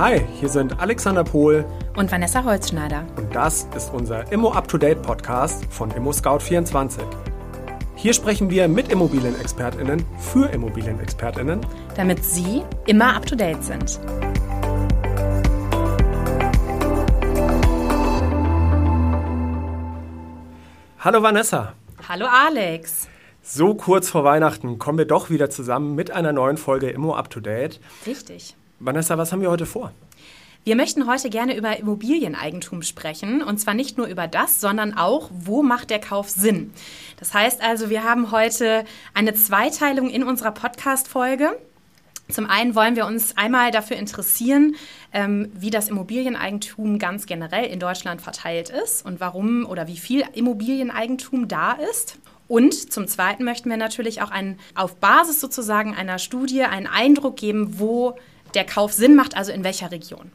Hi, hier sind Alexander Pohl und Vanessa Holzschneider. Und das ist unser Immo Up to Date Podcast von Immo Scout 24. Hier sprechen wir mit Immobilienexpertinnen für Immobilienexpertinnen, damit Sie immer up to date sind. Hallo Vanessa. Hallo Alex. So kurz vor Weihnachten kommen wir doch wieder zusammen mit einer neuen Folge Immo Up to Date. Richtig. Vanessa, was haben wir heute vor? Wir möchten heute gerne über Immobilieneigentum sprechen. Und zwar nicht nur über das, sondern auch, wo macht der Kauf Sinn. Das heißt also, wir haben heute eine Zweiteilung in unserer Podcast-Folge. Zum einen wollen wir uns einmal dafür interessieren, ähm, wie das Immobilieneigentum ganz generell in Deutschland verteilt ist und warum oder wie viel Immobilieneigentum da ist. Und zum Zweiten möchten wir natürlich auch einen, auf Basis sozusagen einer Studie einen Eindruck geben, wo der Kauf Sinn macht, also in welcher Region.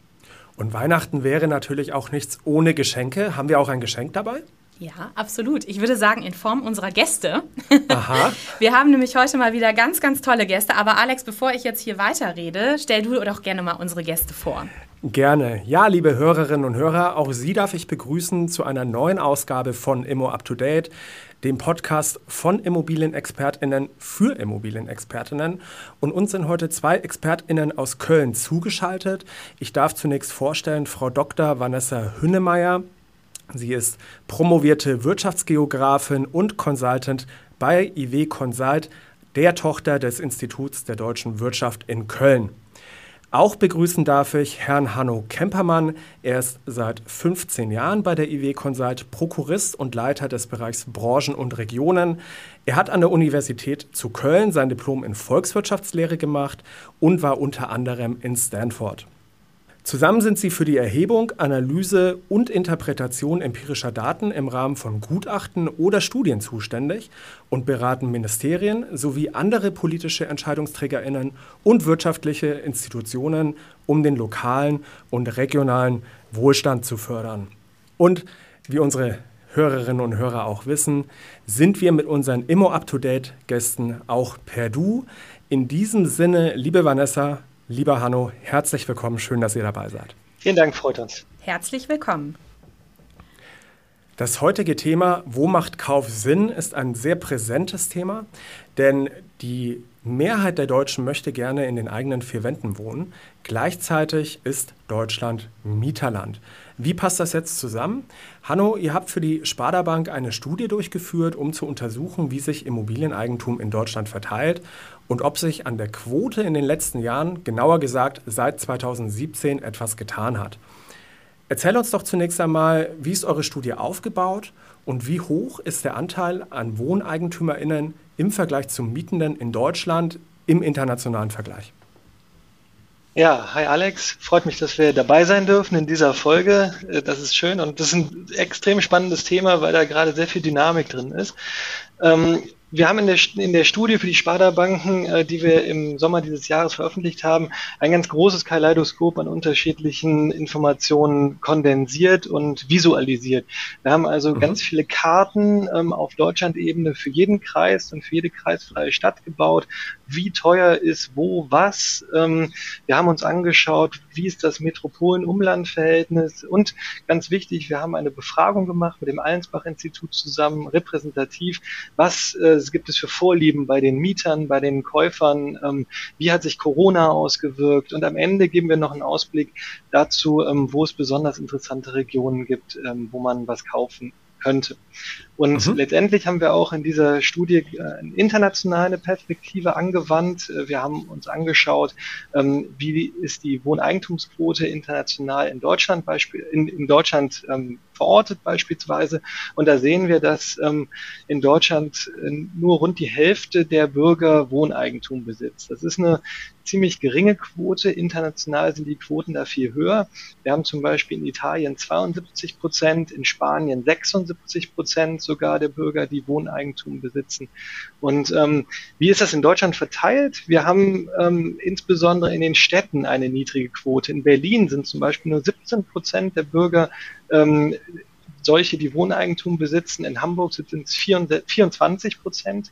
Und Weihnachten wäre natürlich auch nichts ohne Geschenke. Haben wir auch ein Geschenk dabei? Ja, absolut. Ich würde sagen, in Form unserer Gäste. Aha. Wir haben nämlich heute mal wieder ganz, ganz tolle Gäste. Aber Alex, bevor ich jetzt hier weiterrede, stell du doch gerne mal unsere Gäste vor. Gerne. Ja, liebe Hörerinnen und Hörer, auch Sie darf ich begrüßen zu einer neuen Ausgabe von Immo Up to Date dem Podcast von Immobilienexpertinnen für Immobilienexpertinnen. Und uns sind heute zwei Expertinnen aus Köln zugeschaltet. Ich darf zunächst vorstellen Frau Dr. Vanessa Hünnemeyer. Sie ist promovierte Wirtschaftsgeografin und Consultant bei IW Consult, der Tochter des Instituts der deutschen Wirtschaft in Köln. Auch begrüßen darf ich Herrn Hanno Kempermann. Er ist seit 15 Jahren bei der IW Consult Prokurist und Leiter des Bereichs Branchen und Regionen. Er hat an der Universität zu Köln sein Diplom in Volkswirtschaftslehre gemacht und war unter anderem in Stanford. Zusammen sind sie für die Erhebung, Analyse und Interpretation empirischer Daten im Rahmen von Gutachten oder Studien zuständig und beraten Ministerien sowie andere politische Entscheidungsträgerinnen und wirtschaftliche Institutionen, um den lokalen und regionalen Wohlstand zu fördern. Und wie unsere Hörerinnen und Hörer auch wissen, sind wir mit unseren Immo Up-to-Date Gästen auch per Du. In diesem Sinne, liebe Vanessa, Lieber Hanno, herzlich willkommen. Schön, dass ihr dabei seid. Vielen Dank, freut uns. Herzlich willkommen. Das heutige Thema, wo macht Kauf Sinn, ist ein sehr präsentes Thema, denn die Mehrheit der Deutschen möchte gerne in den eigenen vier Wänden wohnen. Gleichzeitig ist Deutschland Mieterland. Wie passt das jetzt zusammen? Hanno, ihr habt für die Sparda Bank eine Studie durchgeführt, um zu untersuchen, wie sich Immobilieneigentum in Deutschland verteilt und ob sich an der Quote in den letzten Jahren, genauer gesagt seit 2017, etwas getan hat. Erzähl uns doch zunächst einmal, wie ist eure Studie aufgebaut und wie hoch ist der Anteil an WohneigentümerInnen im Vergleich zum Mietenden in Deutschland im internationalen Vergleich? Ja, hi Alex, freut mich, dass wir dabei sein dürfen in dieser Folge. Äh, das ist schön und das ist ein extrem spannendes Thema, weil da gerade sehr viel Dynamik drin ist. Ähm, wir haben in der, in der Studie für die Sparda-Banken, äh, die wir im Sommer dieses Jahres veröffentlicht haben, ein ganz großes Kaleidoskop an unterschiedlichen Informationen kondensiert und visualisiert. Wir haben also mhm. ganz viele Karten ähm, auf Deutschland-Ebene für jeden Kreis und für jede kreisfreie Stadt gebaut, wie teuer ist wo was. Ähm, wir haben uns angeschaut, wie ist das Metropolen-Umland-Verhältnis und ganz wichtig, wir haben eine Befragung gemacht mit dem Allensbach-Institut zusammen, repräsentativ, was äh, gibt es für Vorlieben bei den Mietern, bei den Käufern, ähm, wie hat sich Corona ausgewirkt? Und am Ende geben wir noch einen Ausblick dazu, ähm, wo es besonders interessante Regionen gibt, ähm, wo man was kaufen könnte. Und mhm. letztendlich haben wir auch in dieser Studie äh, eine internationale Perspektive angewandt. Äh, wir haben uns angeschaut, ähm, wie ist die Wohneigentumsquote international in Deutschland, in Deutschland ähm, verortet beispielsweise. Und da sehen wir, dass ähm, in Deutschland äh, nur rund die Hälfte der Bürger Wohneigentum besitzt. Das ist eine ziemlich geringe Quote. International sind die Quoten da viel höher. Wir haben zum Beispiel in Italien 72 Prozent, in Spanien 76 Prozent sogar der Bürger, die Wohneigentum besitzen. Und ähm, wie ist das in Deutschland verteilt? Wir haben ähm, insbesondere in den Städten eine niedrige Quote. In Berlin sind zum Beispiel nur 17 Prozent der Bürger ähm, solche, die Wohneigentum besitzen. In Hamburg sind es 24 Prozent.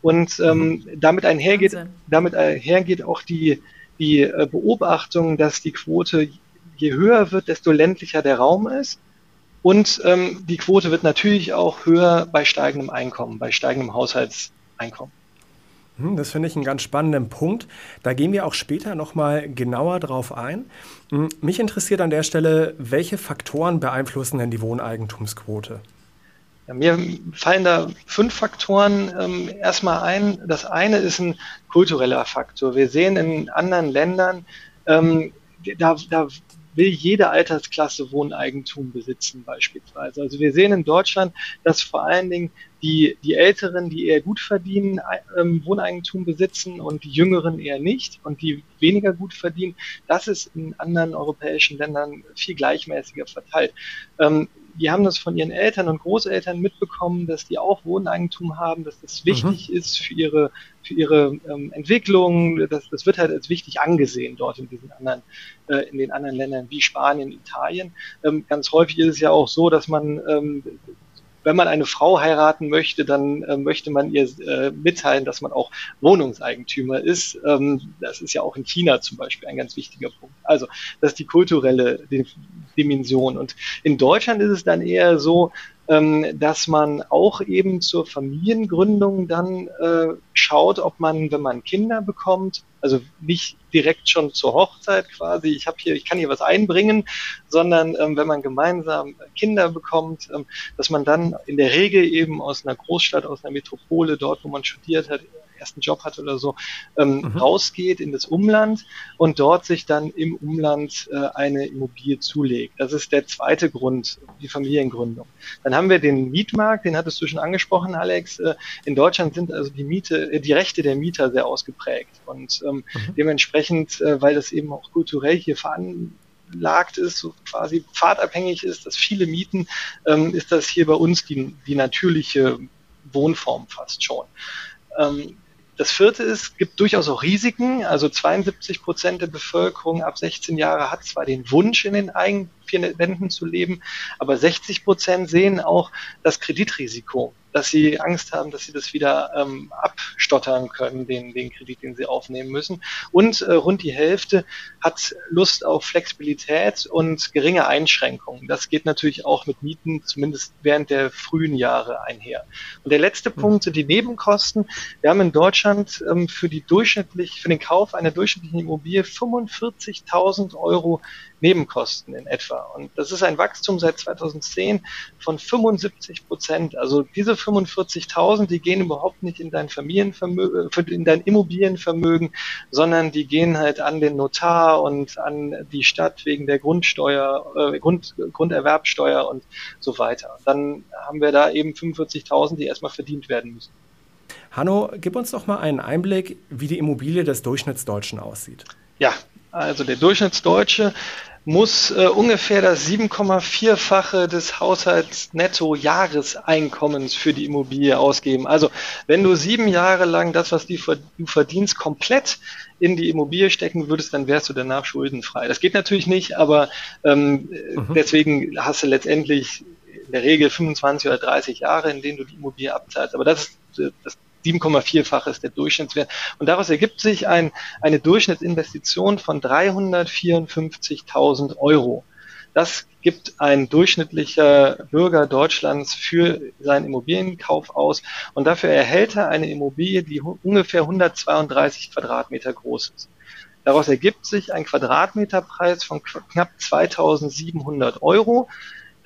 Und ähm, mhm. damit einhergeht, damit einhergeht auch die die äh, Beobachtung, dass die Quote je höher wird, desto ländlicher der Raum ist. Und ähm, die Quote wird natürlich auch höher bei steigendem Einkommen, bei steigendem Haushaltseinkommen. Hm, das finde ich einen ganz spannenden Punkt. Da gehen wir auch später nochmal genauer drauf ein. Hm, mich interessiert an der Stelle, welche Faktoren beeinflussen denn die Wohneigentumsquote? Ja, mir fallen da fünf Faktoren ähm, erstmal ein. Das eine ist ein kultureller Faktor. Wir sehen in anderen Ländern, ähm, da, da will jede Altersklasse Wohneigentum besitzen beispielsweise. Also wir sehen in Deutschland, dass vor allen Dingen die, die Älteren, die eher gut verdienen, ähm, Wohneigentum besitzen und die Jüngeren eher nicht und die weniger gut verdienen. Das ist in anderen europäischen Ländern viel gleichmäßiger verteilt. Ähm, die haben das von ihren Eltern und Großeltern mitbekommen, dass die auch Wohneigentum haben, dass das wichtig mhm. ist für ihre, für ihre ähm, Entwicklung. Das, das wird halt als wichtig angesehen dort in diesen anderen, äh, in den anderen Ländern wie Spanien, Italien. Ähm, ganz häufig ist es ja auch so, dass man ähm, wenn man eine Frau heiraten möchte, dann äh, möchte man ihr äh, mitteilen, dass man auch Wohnungseigentümer ist. Ähm, das ist ja auch in China zum Beispiel ein ganz wichtiger Punkt. Also das ist die kulturelle Dimension. Und in Deutschland ist es dann eher so, dass man auch eben zur Familiengründung dann äh, schaut, ob man, wenn man Kinder bekommt, also nicht direkt schon zur Hochzeit quasi, ich habe hier, ich kann hier was einbringen, sondern ähm, wenn man gemeinsam Kinder bekommt, ähm, dass man dann in der Regel eben aus einer Großstadt, aus einer Metropole, dort, wo man studiert hat, ersten Job hat oder so, ähm, mhm. rausgeht in das Umland und dort sich dann im Umland äh, eine Immobilie zulegt. Das ist der zweite Grund, die Familiengründung. Dann haben wir den Mietmarkt, den hattest du schon angesprochen, Alex. Äh, in Deutschland sind also die Miete, äh, die Rechte der Mieter sehr ausgeprägt und ähm, mhm. dementsprechend, äh, weil das eben auch kulturell hier veranlagt ist, so quasi pfadabhängig ist, dass viele mieten, ähm, ist das hier bei uns die, die natürliche Wohnform fast schon. Ähm, das vierte ist, gibt durchaus auch Risiken. Also 72 Prozent der Bevölkerung ab 16 Jahre hat zwar den Wunsch, in den eigenen vier Wänden zu leben, aber 60 Prozent sehen auch das Kreditrisiko dass sie Angst haben, dass sie das wieder ähm, abstottern können, den, den Kredit, den sie aufnehmen müssen. Und äh, rund die Hälfte hat Lust auf Flexibilität und geringe Einschränkungen. Das geht natürlich auch mit Mieten, zumindest während der frühen Jahre einher. Und der letzte hm. Punkt sind die Nebenkosten. Wir haben in Deutschland ähm, für die durchschnittlich, für den Kauf einer durchschnittlichen Immobilie 45.000 Euro Nebenkosten in etwa. Und das ist ein Wachstum seit 2010 von 75 Prozent. Also diese 45.000, die gehen überhaupt nicht in dein Familienvermögen, äh, in dein Immobilienvermögen, sondern die gehen halt an den Notar und an die Stadt wegen der Grundsteuer, äh, Grund, Grunderwerbsteuer und so weiter. Dann haben wir da eben 45.000, die erstmal verdient werden müssen. Hanno, gib uns doch mal einen Einblick, wie die Immobilie des Durchschnittsdeutschen aussieht. Ja, also der Durchschnittsdeutsche muss äh, ungefähr das 7,4-fache des Haushaltsnetto-Jahreseinkommens für die Immobilie ausgeben. Also wenn du sieben Jahre lang das, was du verdienst, komplett in die Immobilie stecken würdest, dann wärst du danach schuldenfrei. Das geht natürlich nicht, aber ähm, mhm. deswegen hast du letztendlich in der Regel 25 oder 30 Jahre, in denen du die Immobilie abzahlst. Aber das ist äh, das 7,4-fach ist der Durchschnittswert. Und daraus ergibt sich ein, eine Durchschnittsinvestition von 354.000 Euro. Das gibt ein durchschnittlicher Bürger Deutschlands für seinen Immobilienkauf aus. Und dafür erhält er eine Immobilie, die ungefähr 132 Quadratmeter groß ist. Daraus ergibt sich ein Quadratmeterpreis von knapp 2700 Euro.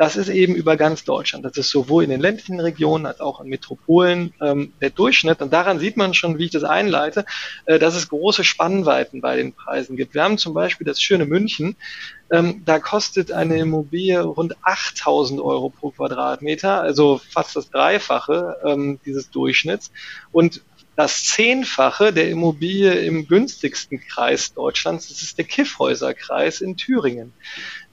Das ist eben über ganz Deutschland. Das ist sowohl in den ländlichen Regionen als auch in Metropolen ähm, der Durchschnitt. Und daran sieht man schon, wie ich das einleite, äh, dass es große Spannweiten bei den Preisen gibt. Wir haben zum Beispiel das schöne München. Ähm, da kostet eine Immobilie rund 8000 Euro pro Quadratmeter, also fast das Dreifache ähm, dieses Durchschnitts. Und das Zehnfache der Immobilie im günstigsten Kreis Deutschlands, das ist der Kiffhäuserkreis in Thüringen.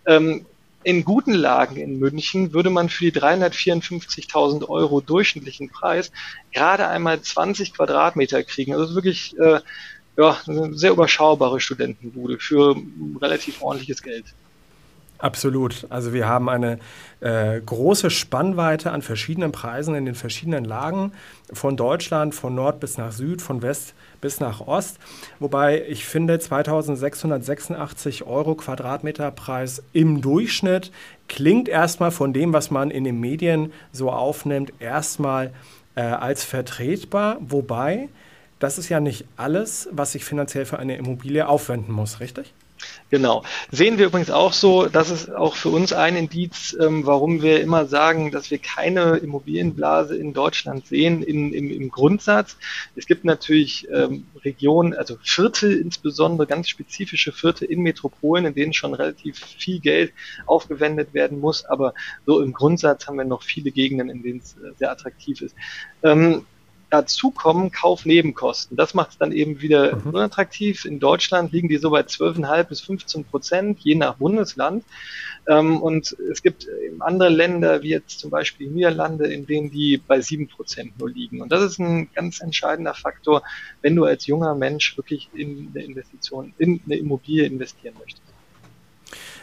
Ähm, in guten Lagen in München würde man für die 354.000 Euro durchschnittlichen Preis gerade einmal 20 Quadratmeter kriegen. Also wirklich äh, ja, eine sehr überschaubare Studentenbude für relativ ordentliches Geld. Absolut. Also wir haben eine äh, große Spannweite an verschiedenen Preisen in den verschiedenen Lagen von Deutschland, von Nord bis nach Süd, von West bis nach Ost. Wobei ich finde, 2686 Euro Quadratmeterpreis im Durchschnitt klingt erstmal von dem, was man in den Medien so aufnimmt, erstmal äh, als vertretbar. Wobei, das ist ja nicht alles, was ich finanziell für eine Immobilie aufwenden muss, richtig? Genau. Sehen wir übrigens auch so, das ist auch für uns ein Indiz, ähm, warum wir immer sagen, dass wir keine Immobilienblase in Deutschland sehen in, im, im Grundsatz. Es gibt natürlich ähm, Regionen, also Viertel insbesondere, ganz spezifische Viertel in Metropolen, in denen schon relativ viel Geld aufgewendet werden muss, aber so im Grundsatz haben wir noch viele Gegenden, in denen es äh, sehr attraktiv ist. Ähm, Dazu kommen Kaufnebenkosten. Das macht es dann eben wieder mhm. unattraktiv. In Deutschland liegen die so bei 12,5 bis 15 Prozent, je nach Bundesland. Ähm, und es gibt andere Länder, wie jetzt zum Beispiel die Niederlande, in denen die bei 7 Prozent nur liegen. Und das ist ein ganz entscheidender Faktor, wenn du als junger Mensch wirklich in eine Investition, in eine Immobilie investieren möchtest.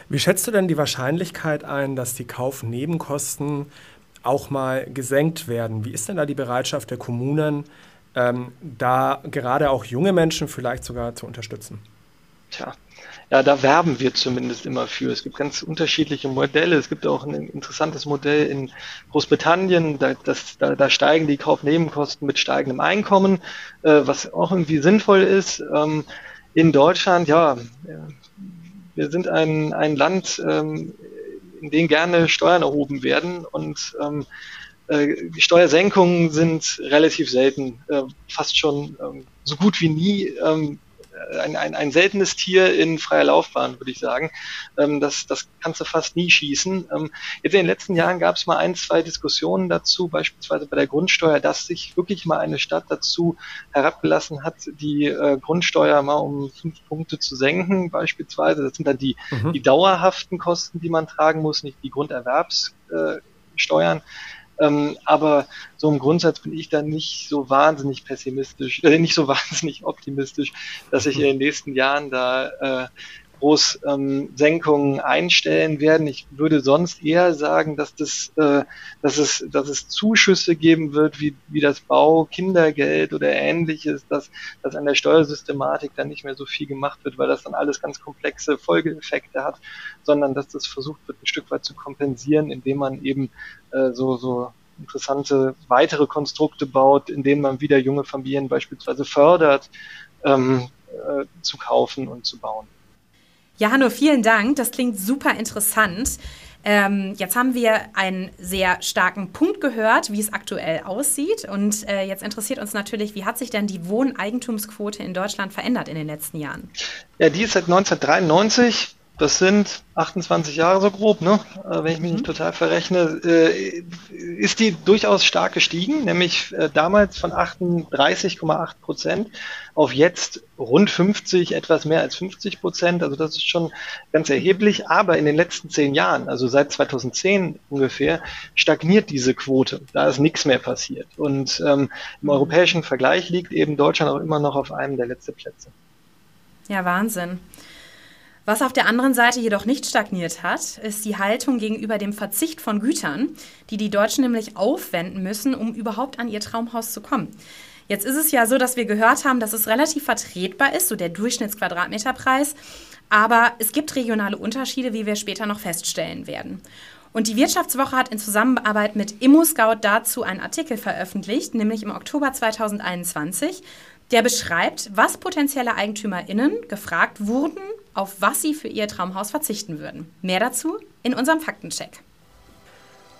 Wie schätzt du denn die Wahrscheinlichkeit ein, dass die Kaufnebenkosten auch mal gesenkt werden. Wie ist denn da die Bereitschaft der Kommunen, ähm, da gerade auch junge Menschen vielleicht sogar zu unterstützen? Tja, ja, da werben wir zumindest immer für. Es gibt ganz unterschiedliche Modelle. Es gibt auch ein interessantes Modell in Großbritannien. Da, das, da, da steigen die Kaufnebenkosten mit steigendem Einkommen, äh, was auch irgendwie sinnvoll ist. Ähm, in Deutschland, ja, wir sind ein, ein Land, ähm, in denen gerne Steuern erhoben werden. Und ähm, äh, Steuersenkungen sind relativ selten, äh, fast schon ähm, so gut wie nie ähm, ein, ein, ein seltenes Tier in freier Laufbahn, würde ich sagen. Ähm, das, das kannst du fast nie schießen. Ähm, jetzt in den letzten Jahren gab es mal ein, zwei Diskussionen dazu, beispielsweise bei der Grundsteuer, dass sich wirklich mal eine Stadt dazu herabgelassen hat, die äh, Grundsteuer mal um fünf Punkte zu senken, beispielsweise. Das sind dann die, mhm. die dauerhaften Kosten, die man tragen muss, nicht die Grunderwerbssteuern. Äh, ähm, aber so im Grundsatz bin ich da nicht so wahnsinnig pessimistisch, äh, nicht so wahnsinnig optimistisch, dass sich in den nächsten Jahren da äh, groß ähm, Senkungen einstellen werden. Ich würde sonst eher sagen, dass das, äh, dass es, dass es Zuschüsse geben wird, wie, wie das Bau, Kindergeld oder ähnliches, dass, dass an der Steuersystematik dann nicht mehr so viel gemacht wird, weil das dann alles ganz komplexe Folgeeffekte hat, sondern dass das versucht wird, ein Stück weit zu kompensieren, indem man eben äh, so, so interessante weitere Konstrukte baut, in denen man wieder junge Familien beispielsweise fördert, ähm, äh, zu kaufen und zu bauen. Ja, Hanno, vielen Dank. Das klingt super interessant. Ähm, jetzt haben wir einen sehr starken Punkt gehört, wie es aktuell aussieht. Und äh, jetzt interessiert uns natürlich, wie hat sich denn die Wohneigentumsquote in Deutschland verändert in den letzten Jahren? Ja, die ist seit 1993 das sind 28 Jahre so grob, ne? Äh, wenn ich mich nicht mhm. total verrechne, äh, ist die durchaus stark gestiegen, nämlich äh, damals von 38,8 Prozent auf jetzt rund 50, etwas mehr als 50 Prozent. Also das ist schon ganz erheblich. Aber in den letzten zehn Jahren, also seit 2010 ungefähr, stagniert diese Quote. Da ist nichts mehr passiert. Und ähm, im europäischen Vergleich liegt eben Deutschland auch immer noch auf einem der letzten Plätze. Ja, Wahnsinn. Was auf der anderen Seite jedoch nicht stagniert hat, ist die Haltung gegenüber dem Verzicht von Gütern, die die Deutschen nämlich aufwenden müssen, um überhaupt an ihr Traumhaus zu kommen. Jetzt ist es ja so, dass wir gehört haben, dass es relativ vertretbar ist, so der Durchschnittsquadratmeterpreis. Aber es gibt regionale Unterschiede, wie wir später noch feststellen werden. Und die Wirtschaftswoche hat in Zusammenarbeit mit ImmoScout dazu einen Artikel veröffentlicht, nämlich im Oktober 2021, der beschreibt, was potenzielle EigentümerInnen gefragt wurden, auf was sie für ihr Traumhaus verzichten würden. Mehr dazu in unserem Faktencheck.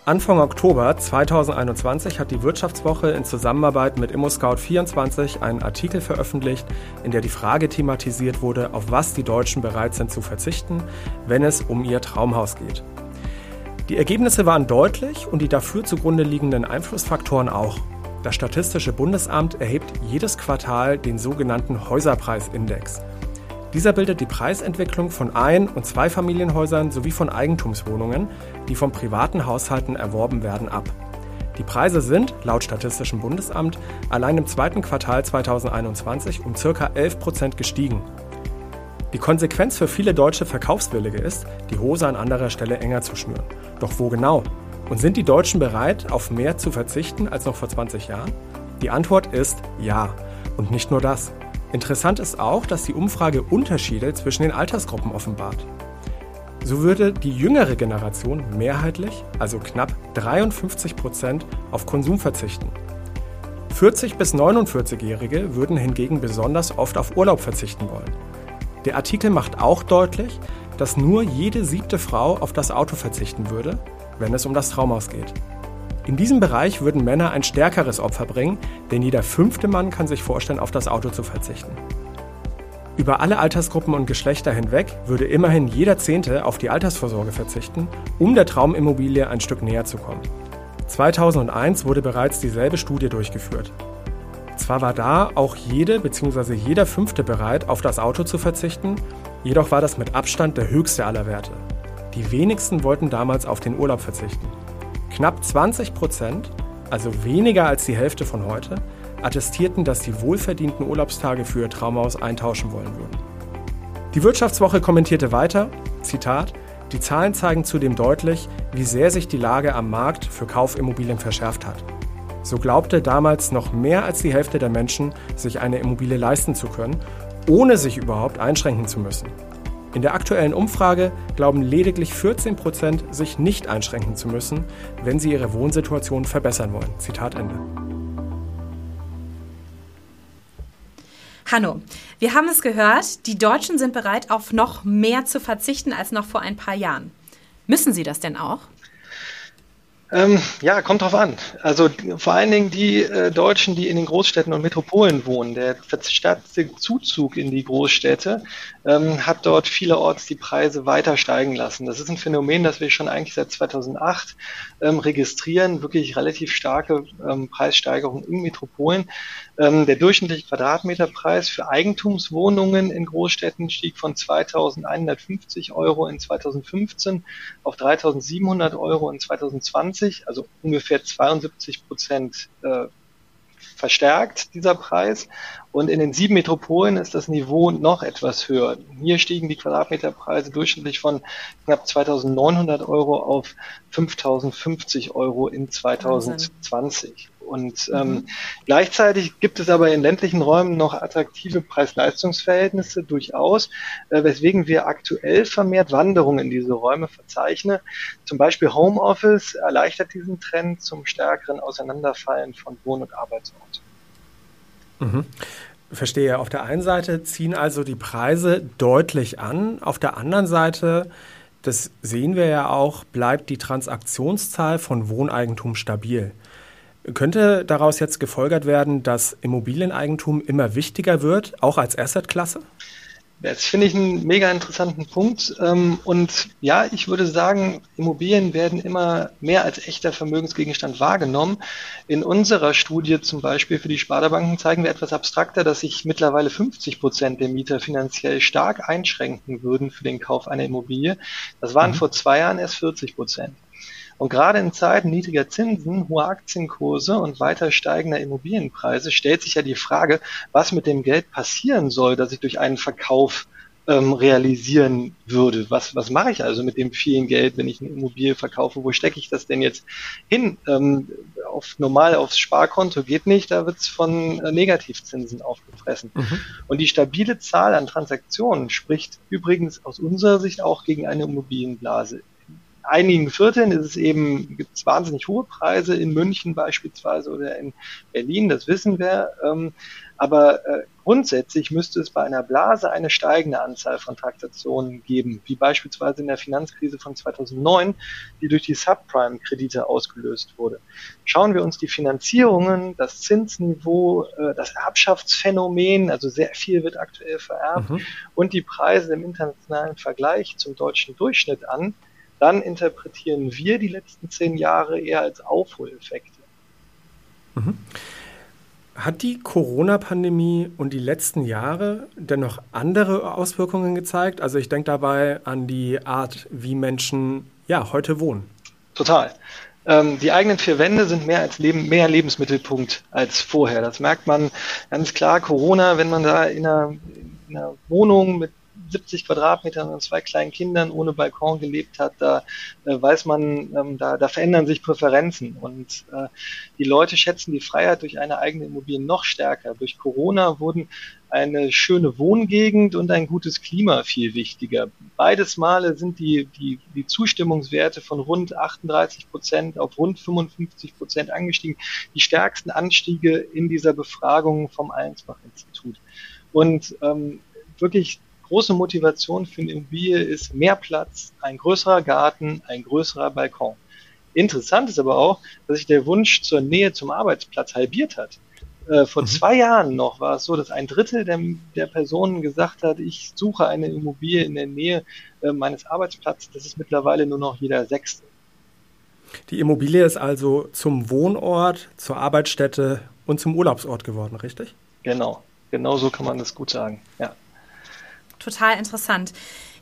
Anfang Oktober 2021 hat die Wirtschaftswoche in Zusammenarbeit mit ImmoScout24 einen Artikel veröffentlicht, in der die Frage thematisiert wurde, auf was die Deutschen bereit sind zu verzichten, wenn es um ihr Traumhaus geht. Die Ergebnisse waren deutlich und die dafür zugrunde liegenden Einflussfaktoren auch. Das Statistische Bundesamt erhebt jedes Quartal den sogenannten Häuserpreisindex. Dieser bildet die Preisentwicklung von Ein- und Zweifamilienhäusern sowie von Eigentumswohnungen, die von privaten Haushalten erworben werden, ab. Die Preise sind, laut Statistischem Bundesamt, allein im zweiten Quartal 2021 um ca. 11 Prozent gestiegen. Die Konsequenz für viele deutsche Verkaufswillige ist, die Hose an anderer Stelle enger zu schnüren. Doch wo genau? Und sind die Deutschen bereit, auf mehr zu verzichten als noch vor 20 Jahren? Die Antwort ist ja. Und nicht nur das. Interessant ist auch, dass die Umfrage Unterschiede zwischen den Altersgruppen offenbart. So würde die jüngere Generation mehrheitlich, also knapp 53 Prozent, auf Konsum verzichten. 40 bis 49-Jährige würden hingegen besonders oft auf Urlaub verzichten wollen. Der Artikel macht auch deutlich, dass nur jede siebte Frau auf das Auto verzichten würde, wenn es um das Traumhaus geht. In diesem Bereich würden Männer ein stärkeres Opfer bringen, denn jeder fünfte Mann kann sich vorstellen, auf das Auto zu verzichten. Über alle Altersgruppen und Geschlechter hinweg würde immerhin jeder Zehnte auf die Altersvorsorge verzichten, um der Traumimmobilie ein Stück näher zu kommen. 2001 wurde bereits dieselbe Studie durchgeführt. Zwar war da auch jede bzw. jeder Fünfte bereit, auf das Auto zu verzichten, jedoch war das mit Abstand der höchste aller Werte. Die wenigsten wollten damals auf den Urlaub verzichten. Knapp 20 Prozent, also weniger als die Hälfte von heute, attestierten, dass sie wohlverdienten Urlaubstage für ihr Traumhaus eintauschen wollen würden. Die Wirtschaftswoche kommentierte weiter, Zitat, die Zahlen zeigen zudem deutlich, wie sehr sich die Lage am Markt für Kaufimmobilien verschärft hat. So glaubte damals noch mehr als die Hälfte der Menschen, sich eine Immobilie leisten zu können, ohne sich überhaupt einschränken zu müssen. In der aktuellen Umfrage glauben lediglich 14 Prozent, sich nicht einschränken zu müssen, wenn sie ihre Wohnsituation verbessern wollen. Zitat Ende. Hanno, wir haben es gehört, die Deutschen sind bereit, auf noch mehr zu verzichten als noch vor ein paar Jahren. Müssen sie das denn auch? Ähm, ja, kommt drauf an. Also vor allen Dingen die äh, Deutschen, die in den Großstädten und Metropolen wohnen. Der verstärkte Zuzug in die Großstädte ähm, hat dort vielerorts die Preise weiter steigen lassen. Das ist ein Phänomen, das wir schon eigentlich seit 2008 ähm, registrieren. Wirklich relativ starke ähm, Preissteigerungen in Metropolen. Ähm, der durchschnittliche Quadratmeterpreis für Eigentumswohnungen in Großstädten stieg von 2.150 Euro in 2015 auf 3.700 Euro in 2020, also ungefähr 72 Prozent äh, verstärkt, dieser Preis. Und in den sieben Metropolen ist das Niveau noch etwas höher. Hier stiegen die Quadratmeterpreise durchschnittlich von knapp 2.900 Euro auf 5.050 Euro in 2020. Wahnsinn. Und ähm, mhm. gleichzeitig gibt es aber in ländlichen Räumen noch attraktive Preis-Leistungs-Verhältnisse durchaus, äh, weswegen wir aktuell vermehrt Wanderungen in diese Räume verzeichnen. Zum Beispiel Homeoffice erleichtert diesen Trend zum stärkeren Auseinanderfallen von Wohn- und Arbeitsort. Mhm. Verstehe. Auf der einen Seite ziehen also die Preise deutlich an, auf der anderen Seite das sehen wir ja auch, bleibt die Transaktionszahl von Wohneigentum stabil. Könnte daraus jetzt gefolgert werden, dass Immobilieneigentum immer wichtiger wird, auch als Assetklasse? Das finde ich einen mega interessanten Punkt. Ähm, und ja, ich würde sagen, Immobilien werden immer mehr als echter Vermögensgegenstand wahrgenommen. In unserer Studie zum Beispiel für die Sparda-Banken zeigen wir etwas abstrakter, dass sich mittlerweile 50 Prozent der Mieter finanziell stark einschränken würden für den Kauf einer Immobilie. Das waren mhm. vor zwei Jahren erst 40 Prozent. Und gerade in Zeiten niedriger Zinsen, hoher Aktienkurse und weiter steigender Immobilienpreise stellt sich ja die Frage, was mit dem Geld passieren soll, das ich durch einen Verkauf ähm, realisieren würde. Was, was mache ich also mit dem vielen Geld, wenn ich eine Immobilie verkaufe? Wo stecke ich das denn jetzt hin? Ähm, auf normal aufs Sparkonto geht nicht, da wird es von äh, Negativzinsen aufgefressen. Mhm. Und die stabile Zahl an Transaktionen spricht übrigens aus unserer Sicht auch gegen eine Immobilienblase einigen Vierteln ist es eben, gibt es wahnsinnig hohe Preise, in München beispielsweise oder in Berlin, das wissen wir. Ähm, aber äh, grundsätzlich müsste es bei einer Blase eine steigende Anzahl von Transaktionen geben, wie beispielsweise in der Finanzkrise von 2009, die durch die Subprime-Kredite ausgelöst wurde. Schauen wir uns die Finanzierungen, das Zinsniveau, äh, das Erbschaftsphänomen, also sehr viel wird aktuell vererbt, mhm. und die Preise im internationalen Vergleich zum deutschen Durchschnitt an, dann interpretieren wir die letzten zehn Jahre eher als Aufholeffekte. Mhm. Hat die Corona-Pandemie und die letzten Jahre dennoch andere Auswirkungen gezeigt? Also ich denke dabei an die Art, wie Menschen ja, heute wohnen. Total. Ähm, die eigenen vier Wände sind mehr als Leben, mehr Lebensmittelpunkt als vorher. Das merkt man ganz klar. Corona, wenn man da in einer, in einer Wohnung mit 70 Quadratmetern und zwei kleinen Kindern ohne Balkon gelebt hat, da äh, weiß man, ähm, da, da verändern sich Präferenzen und äh, die Leute schätzen die Freiheit durch eine eigene Immobilie noch stärker. Durch Corona wurden eine schöne Wohngegend und ein gutes Klima viel wichtiger. Beides Male sind die, die, die Zustimmungswerte von rund 38 Prozent auf rund 55 Prozent angestiegen. Die stärksten Anstiege in dieser Befragung vom Allensbach-Institut. Und ähm, wirklich große Motivation für eine Immobilie ist mehr Platz, ein größerer Garten, ein größerer Balkon. Interessant ist aber auch, dass sich der Wunsch zur Nähe zum Arbeitsplatz halbiert hat. Äh, vor mhm. zwei Jahren noch war es so, dass ein Drittel der, der, Personen gesagt hat, ich suche eine Immobilie in der Nähe äh, meines Arbeitsplatzes. Das ist mittlerweile nur noch jeder Sechste. Die Immobilie ist also zum Wohnort, zur Arbeitsstätte und zum Urlaubsort geworden, richtig? Genau, genau so kann man das gut sagen, ja. Total interessant.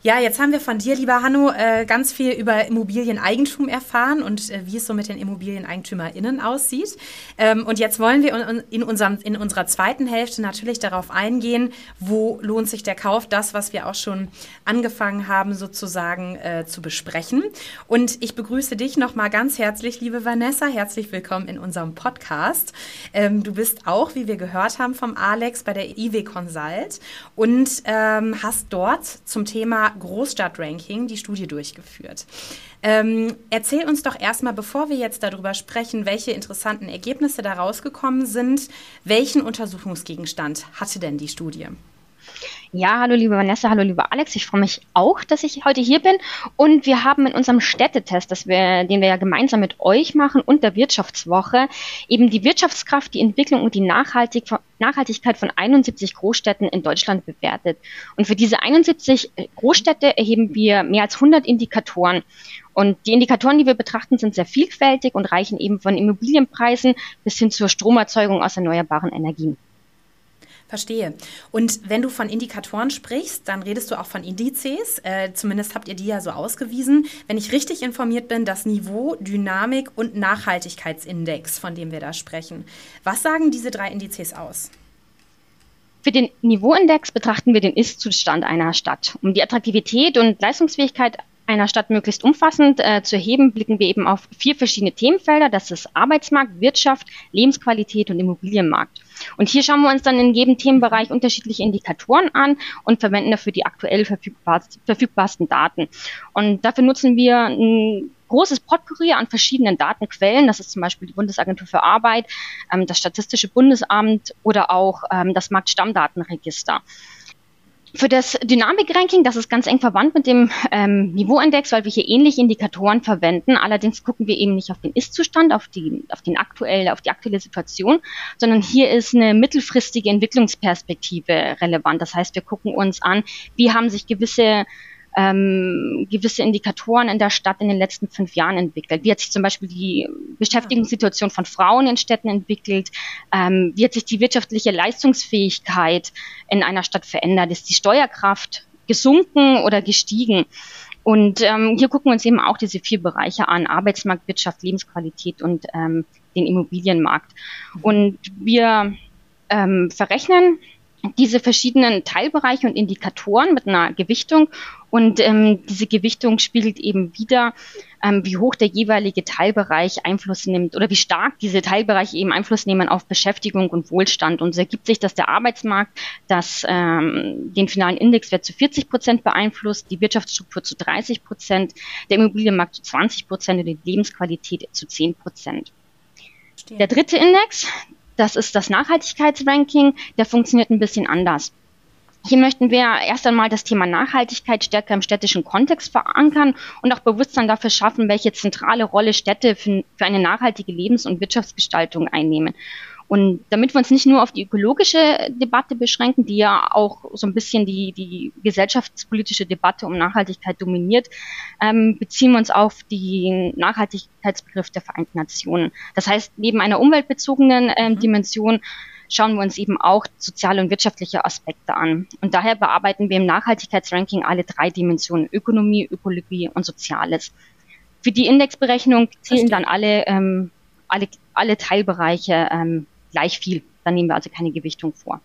Ja, jetzt haben wir von dir, lieber Hanno, äh, ganz viel über Immobilieneigentum erfahren und äh, wie es so mit den ImmobilieneigentümerInnen aussieht. Ähm, und jetzt wollen wir in, unserem, in unserer zweiten Hälfte natürlich darauf eingehen, wo lohnt sich der Kauf, das, was wir auch schon angefangen haben, sozusagen äh, zu besprechen. Und ich begrüße dich nochmal ganz herzlich, liebe Vanessa. Herzlich willkommen in unserem Podcast. Ähm, du bist auch, wie wir gehört haben vom Alex, bei der IW Consult und ähm, hast dort zum Thema Großstadtranking die Studie durchgeführt. Ähm, erzähl uns doch erstmal, bevor wir jetzt darüber sprechen, welche interessanten Ergebnisse da rausgekommen sind, welchen Untersuchungsgegenstand hatte denn die Studie? Ja, hallo liebe Vanessa, hallo lieber Alex. Ich freue mich auch, dass ich heute hier bin. Und wir haben in unserem Städtetest, wir, den wir ja gemeinsam mit euch machen und der Wirtschaftswoche, eben die Wirtschaftskraft, die Entwicklung und die Nachhaltig Nachhaltigkeit von 71 Großstädten in Deutschland bewertet. Und für diese 71 Großstädte erheben wir mehr als 100 Indikatoren. Und die Indikatoren, die wir betrachten, sind sehr vielfältig und reichen eben von Immobilienpreisen bis hin zur Stromerzeugung aus erneuerbaren Energien. Verstehe. Und wenn du von Indikatoren sprichst, dann redest du auch von Indizes. Äh, zumindest habt ihr die ja so ausgewiesen. Wenn ich richtig informiert bin, das Niveau, Dynamik und Nachhaltigkeitsindex, von dem wir da sprechen. Was sagen diese drei Indizes aus? Für den Niveauindex betrachten wir den Ist-Zustand einer Stadt. Um die Attraktivität und Leistungsfähigkeit einer Stadt möglichst umfassend äh, zu erheben, blicken wir eben auf vier verschiedene Themenfelder. Das ist Arbeitsmarkt, Wirtschaft, Lebensqualität und Immobilienmarkt. Und hier schauen wir uns dann in jedem Themenbereich unterschiedliche Indikatoren an und verwenden dafür die aktuell verfügbarsten Daten. Und dafür nutzen wir ein großes Potpourri an verschiedenen Datenquellen. Das ist zum Beispiel die Bundesagentur für Arbeit, ähm, das Statistische Bundesamt oder auch ähm, das Marktstammdatenregister. Für das Dynamik-Ranking, das ist ganz eng verwandt mit dem ähm, Niveauindex, weil wir hier ähnliche Indikatoren verwenden. Allerdings gucken wir eben nicht auf den Ist-Zustand, auf die, auf den aktuell, auf die aktuelle Situation, sondern hier ist eine mittelfristige Entwicklungsperspektive relevant. Das heißt, wir gucken uns an, wie haben sich gewisse ähm, gewisse Indikatoren in der Stadt in den letzten fünf Jahren entwickelt. Wie hat sich zum Beispiel die Beschäftigungssituation von Frauen in Städten entwickelt? Ähm, wie hat sich die wirtschaftliche Leistungsfähigkeit in einer Stadt verändert? Ist die Steuerkraft gesunken oder gestiegen? Und ähm, hier gucken wir uns eben auch diese vier Bereiche an, Arbeitsmarkt, Wirtschaft, Lebensqualität und ähm, den Immobilienmarkt. Und wir ähm, verrechnen diese verschiedenen Teilbereiche und Indikatoren mit einer Gewichtung und ähm, diese Gewichtung spiegelt eben wieder, ähm, wie hoch der jeweilige Teilbereich Einfluss nimmt oder wie stark diese Teilbereiche eben Einfluss nehmen auf Beschäftigung und Wohlstand. Und so ergibt sich, dass der Arbeitsmarkt das, ähm, den finalen Indexwert zu 40 Prozent beeinflusst, die Wirtschaftsstruktur zu 30 Prozent, der Immobilienmarkt zu 20 Prozent und die Lebensqualität zu 10 Prozent. Der dritte Index, das ist das Nachhaltigkeitsranking. Der funktioniert ein bisschen anders. Hier möchten wir erst einmal das Thema Nachhaltigkeit stärker im städtischen Kontext verankern und auch Bewusstsein dafür schaffen, welche zentrale Rolle Städte für, für eine nachhaltige Lebens- und Wirtschaftsgestaltung einnehmen. Und damit wir uns nicht nur auf die ökologische Debatte beschränken, die ja auch so ein bisschen die, die gesellschaftspolitische Debatte um Nachhaltigkeit dominiert, ähm, beziehen wir uns auf den Nachhaltigkeitsbegriff der Vereinten Nationen. Das heißt, neben einer umweltbezogenen ähm, mhm. Dimension schauen wir uns eben auch soziale und wirtschaftliche Aspekte an. Und daher bearbeiten wir im Nachhaltigkeitsranking alle drei Dimensionen, Ökonomie, Ökologie und Soziales. Für die Indexberechnung zählen dann alle, ähm, alle, alle Teilbereiche ähm, gleich viel. Dann nehmen wir also keine Gewichtung vor.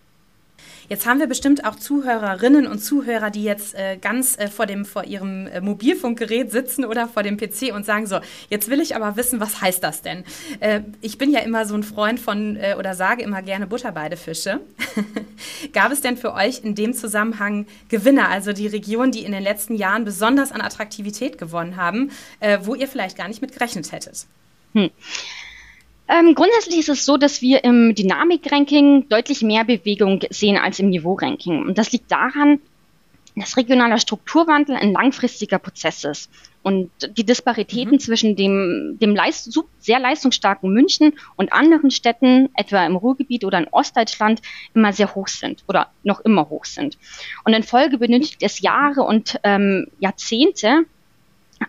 Jetzt haben wir bestimmt auch Zuhörerinnen und Zuhörer, die jetzt äh, ganz äh, vor, dem, vor ihrem äh, Mobilfunkgerät sitzen oder vor dem PC und sagen so, jetzt will ich aber wissen, was heißt das denn? Äh, ich bin ja immer so ein Freund von äh, oder sage immer gerne Butter beide Fische. Gab es denn für euch in dem Zusammenhang Gewinner, also die Regionen, die in den letzten Jahren besonders an Attraktivität gewonnen haben, äh, wo ihr vielleicht gar nicht mit gerechnet hättet? Hm. Ähm, grundsätzlich ist es so, dass wir im Dynamik-Ranking deutlich mehr Bewegung sehen als im Niveau-Ranking. Und das liegt daran, dass regionaler Strukturwandel ein langfristiger Prozess ist und die Disparitäten mhm. zwischen dem, dem Leist sehr leistungsstarken München und anderen Städten, etwa im Ruhrgebiet oder in Ostdeutschland, immer sehr hoch sind oder noch immer hoch sind. Und in Folge benötigt es Jahre und ähm, Jahrzehnte,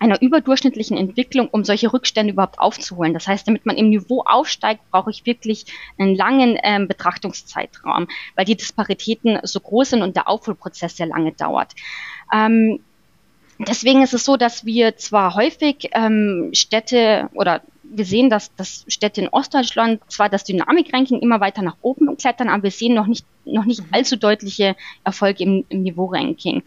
einer überdurchschnittlichen Entwicklung, um solche Rückstände überhaupt aufzuholen. Das heißt, damit man im Niveau aufsteigt, brauche ich wirklich einen langen ähm, Betrachtungszeitraum, weil die Disparitäten so groß sind und der Aufholprozess sehr lange dauert. Ähm, deswegen ist es so, dass wir zwar häufig ähm, Städte oder wir sehen, dass, dass Städte in Ostdeutschland zwar das Dynamikranking immer weiter nach oben klettern, aber wir sehen noch nicht, noch nicht mhm. allzu deutliche Erfolge im, im Niveau-Ranking.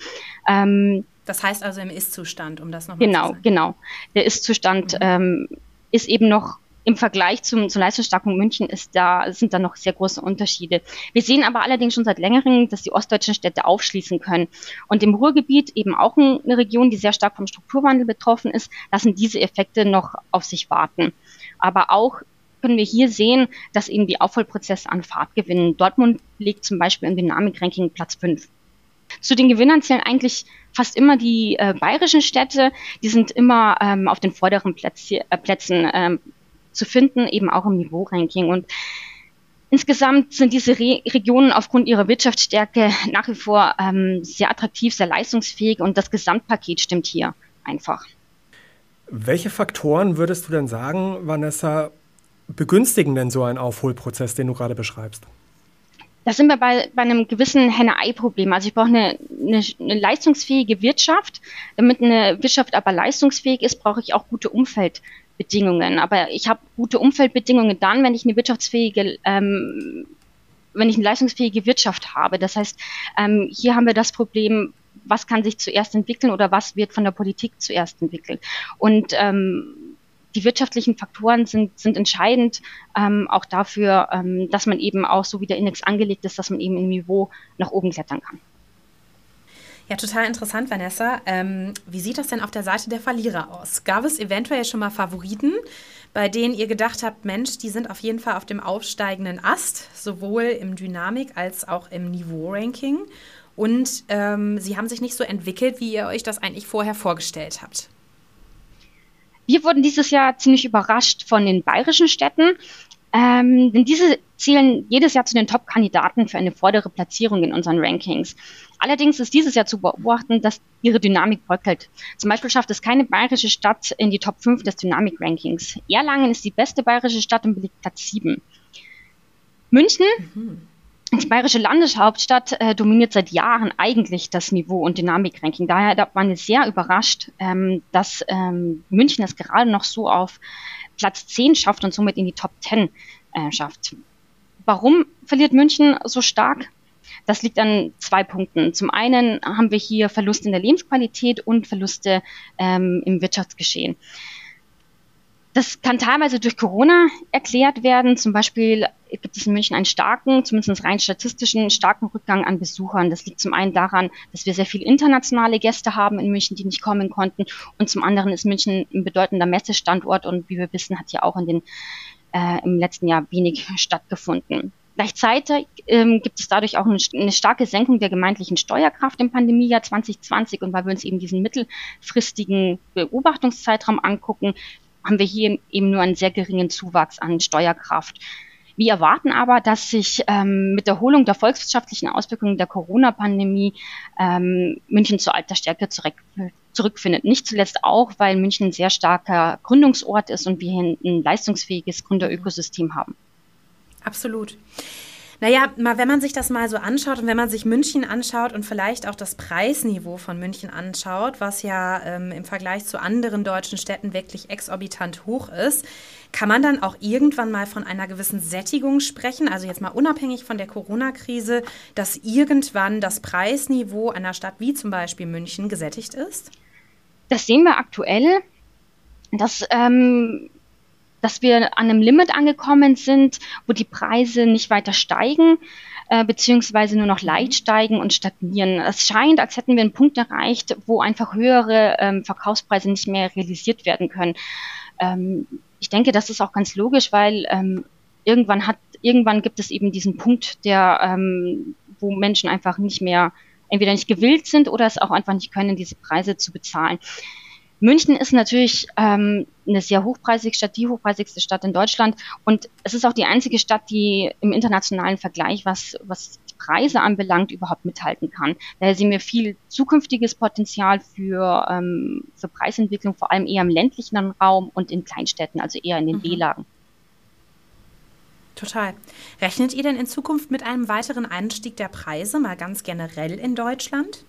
Ähm, das heißt also im Ist-Zustand, um das nochmal genau, zu sagen. Genau, genau. Der Ist-Zustand mhm. ähm, ist eben noch im Vergleich zum, zur Leistungsstärkung München ist da, sind da noch sehr große Unterschiede. Wir sehen aber allerdings schon seit längerem, dass die ostdeutschen Städte aufschließen können. Und im Ruhrgebiet, eben auch eine Region, die sehr stark vom Strukturwandel betroffen ist, lassen diese Effekte noch auf sich warten. Aber auch können wir hier sehen, dass eben die Aufholprozesse an Fahrt gewinnen. Dortmund liegt zum Beispiel im Dynamik-Ranking Platz 5. Zu den Gewinnern zählen eigentlich fast immer die äh, bayerischen Städte. Die sind immer ähm, auf den vorderen Plätz, äh, Plätzen ähm, zu finden, eben auch im Niveau-Ranking. Und insgesamt sind diese Re Regionen aufgrund ihrer Wirtschaftsstärke nach wie vor ähm, sehr attraktiv, sehr leistungsfähig und das Gesamtpaket stimmt hier einfach. Welche Faktoren würdest du denn sagen, Vanessa, begünstigen denn so einen Aufholprozess, den du gerade beschreibst? Da sind wir bei, bei einem gewissen Henne-Ei-Problem. Also ich brauche eine, eine, eine leistungsfähige Wirtschaft. Damit eine Wirtschaft aber leistungsfähig ist, brauche ich auch gute Umfeldbedingungen. Aber ich habe gute Umfeldbedingungen dann, wenn ich eine wirtschaftsfähige, ähm, wenn ich eine leistungsfähige Wirtschaft habe. Das heißt, ähm, hier haben wir das Problem, was kann sich zuerst entwickeln oder was wird von der Politik zuerst entwickelt. Und ähm, die wirtschaftlichen Faktoren sind, sind entscheidend ähm, auch dafür, ähm, dass man eben auch, so wie der Index angelegt ist, dass man eben im Niveau nach oben klettern kann. Ja, total interessant, Vanessa. Ähm, wie sieht das denn auf der Seite der Verlierer aus? Gab es eventuell schon mal Favoriten, bei denen ihr gedacht habt, Mensch, die sind auf jeden Fall auf dem aufsteigenden Ast, sowohl im Dynamik als auch im Niveau-Ranking. Und ähm, sie haben sich nicht so entwickelt, wie ihr euch das eigentlich vorher vorgestellt habt. Wir wurden dieses Jahr ziemlich überrascht von den bayerischen Städten, ähm, denn diese zählen jedes Jahr zu den Top-Kandidaten für eine vordere Platzierung in unseren Rankings. Allerdings ist dieses Jahr zu beobachten, dass ihre Dynamik bröckelt. Zum Beispiel schafft es keine bayerische Stadt in die Top 5 des Dynamik-Rankings. Erlangen ist die beste bayerische Stadt und belegt Platz 7. München mhm. Die bayerische Landeshauptstadt äh, dominiert seit Jahren eigentlich das Niveau- und Dynamikranking. Daher da waren wir sehr überrascht, ähm, dass ähm, München es gerade noch so auf Platz 10 schafft und somit in die Top 10 äh, schafft. Warum verliert München so stark? Das liegt an zwei Punkten. Zum einen haben wir hier Verluste in der Lebensqualität und Verluste ähm, im Wirtschaftsgeschehen. Das kann teilweise durch Corona erklärt werden. Zum Beispiel gibt es in München einen starken, zumindest rein statistischen, starken Rückgang an Besuchern. Das liegt zum einen daran, dass wir sehr viele internationale Gäste haben in München, die nicht kommen konnten. Und zum anderen ist München ein bedeutender Messestandort und wie wir wissen, hat ja auch in den, äh, im letzten Jahr wenig stattgefunden. Gleichzeitig ähm, gibt es dadurch auch eine, eine, starke Senkung der gemeindlichen Steuerkraft im Pandemiejahr 2020 und weil wir uns eben diesen mittelfristigen Beobachtungszeitraum angucken, haben wir hier eben nur einen sehr geringen Zuwachs an Steuerkraft. Wir erwarten aber, dass sich ähm, mit der Erholung der volkswirtschaftlichen Auswirkungen der Corona-Pandemie ähm, München zur alter Stärke zurück, zurückfindet. Nicht zuletzt auch, weil München ein sehr starker Gründungsort ist und wir ein leistungsfähiges Gründerökosystem haben. Absolut. Naja, mal, wenn man sich das mal so anschaut und wenn man sich München anschaut und vielleicht auch das Preisniveau von München anschaut, was ja ähm, im Vergleich zu anderen deutschen Städten wirklich exorbitant hoch ist, kann man dann auch irgendwann mal von einer gewissen Sättigung sprechen, also jetzt mal unabhängig von der Corona-Krise, dass irgendwann das Preisniveau einer Stadt wie zum Beispiel München gesättigt ist? Das sehen wir aktuell, dass ähm, dass wir an einem Limit angekommen sind, wo die Preise nicht weiter steigen, äh, beziehungsweise nur noch leicht steigen und stagnieren. Es scheint, als hätten wir einen Punkt erreicht, wo einfach höhere ähm, Verkaufspreise nicht mehr realisiert werden können. Ähm, ich denke, das ist auch ganz logisch, weil ähm, irgendwann hat, irgendwann gibt es eben diesen Punkt, der, ähm, wo Menschen einfach nicht mehr entweder nicht gewillt sind oder es auch einfach nicht können, diese Preise zu bezahlen. München ist natürlich ähm, eine sehr hochpreisige Stadt, die hochpreisigste Stadt in Deutschland. Und es ist auch die einzige Stadt, die im internationalen Vergleich, was, was die Preise anbelangt, überhaupt mithalten kann. Daher sehen wir viel zukünftiges Potenzial für, ähm, für Preisentwicklung, vor allem eher im ländlichen Raum und in Kleinstädten, also eher in den mhm. B-Lagen. Total. Rechnet ihr denn in Zukunft mit einem weiteren Anstieg der Preise, mal ganz generell in Deutschland?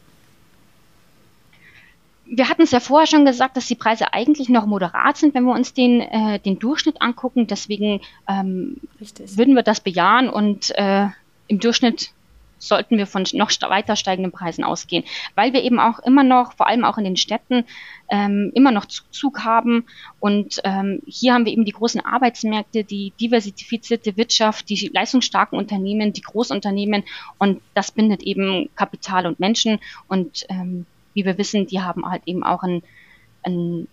Wir hatten es ja vorher schon gesagt, dass die Preise eigentlich noch moderat sind, wenn wir uns den, äh, den Durchschnitt angucken. Deswegen ähm, würden wir das bejahen und äh, im Durchschnitt sollten wir von noch weiter steigenden Preisen ausgehen, weil wir eben auch immer noch, vor allem auch in den Städten, ähm, immer noch Zuzug haben. Und ähm, hier haben wir eben die großen Arbeitsmärkte, die diversifizierte Wirtschaft, die leistungsstarken Unternehmen, die Großunternehmen und das bindet eben Kapital und Menschen und ähm, wie wir wissen, die haben halt eben auch ein, ein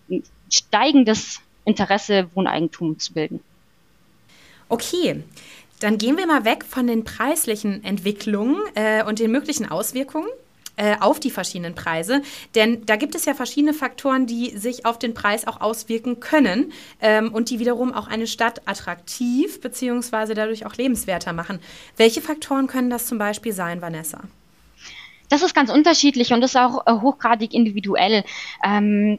steigendes Interesse, Wohneigentum zu bilden. Okay, dann gehen wir mal weg von den preislichen Entwicklungen äh, und den möglichen Auswirkungen äh, auf die verschiedenen Preise. Denn da gibt es ja verschiedene Faktoren, die sich auf den Preis auch auswirken können ähm, und die wiederum auch eine Stadt attraktiv bzw. dadurch auch lebenswerter machen. Welche Faktoren können das zum Beispiel sein, Vanessa? Das ist ganz unterschiedlich und ist auch äh, hochgradig individuell. Ähm,